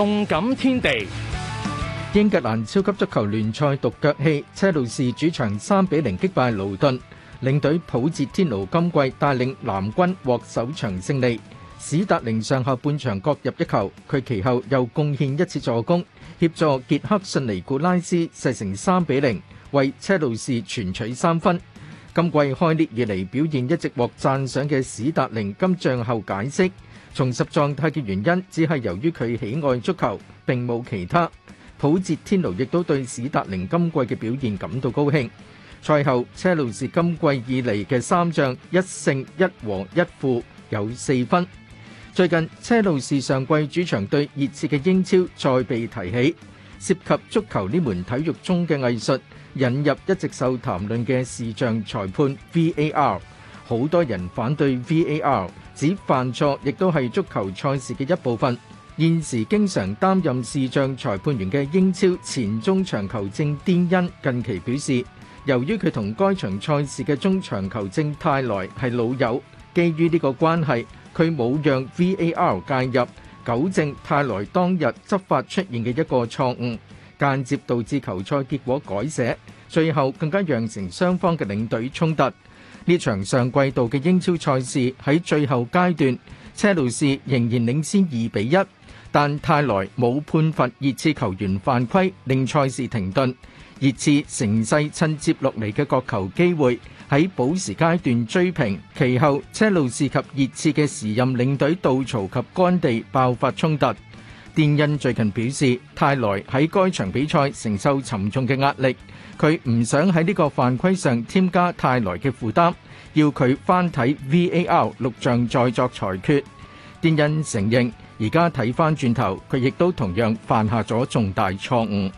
动感天地，英格兰超级足球联赛独脚戏，车路士主场三比零击败劳顿，领队普捷天奴今季带领蓝军获首场胜利。史达宁上下半场各入一球，佢其后又贡献一次助攻，协助杰克逊尼古拉斯射成三比零，为车路士全取三分。今季開列以嚟表現一直獲讚賞嘅史達寧金像後解釋重拾狀態嘅原因只係由於佢喜愛足球並冇其他。普捷天奴亦都對史達寧今季嘅表現感到高興。賽後車路士今季以嚟嘅三仗一勝一和一負有四分。最近車路士上季主場對熱刺嘅英超再被提起，涉及足球呢門體育中嘅藝術。引入一直受談論嘅視像裁判 VAR，好多人反對 VAR，指犯錯亦都係足球賽事嘅一部分。現時經常擔任視像裁判員嘅英超前中場球證癫恩近期表示，由於佢同該場賽事嘅中場球證泰來係老友，基於呢個關係，佢冇讓 VAR 介入糾正泰來當日執法出現嘅一個錯誤。間接導致球賽結果改寫，最後更加酿成雙方嘅領隊衝突。呢場上季度嘅英超賽事喺最後階段，車路士仍然領先二比一，但泰莱冇判罰熱刺球員犯規令賽事停頓。熱刺成势趁接落嚟嘅角球機會喺补时階段追平，其後車路士及熱刺嘅時任領隊杜曹及干地爆發衝突。电恩最近表示，泰莱喺该场比赛承受沉重嘅压力，佢唔想喺呢个犯规上添加泰莱嘅负担，要佢翻睇 VAR 录像再作裁决。电恩承认，而家睇翻转头，佢亦都同样犯下咗重大错误。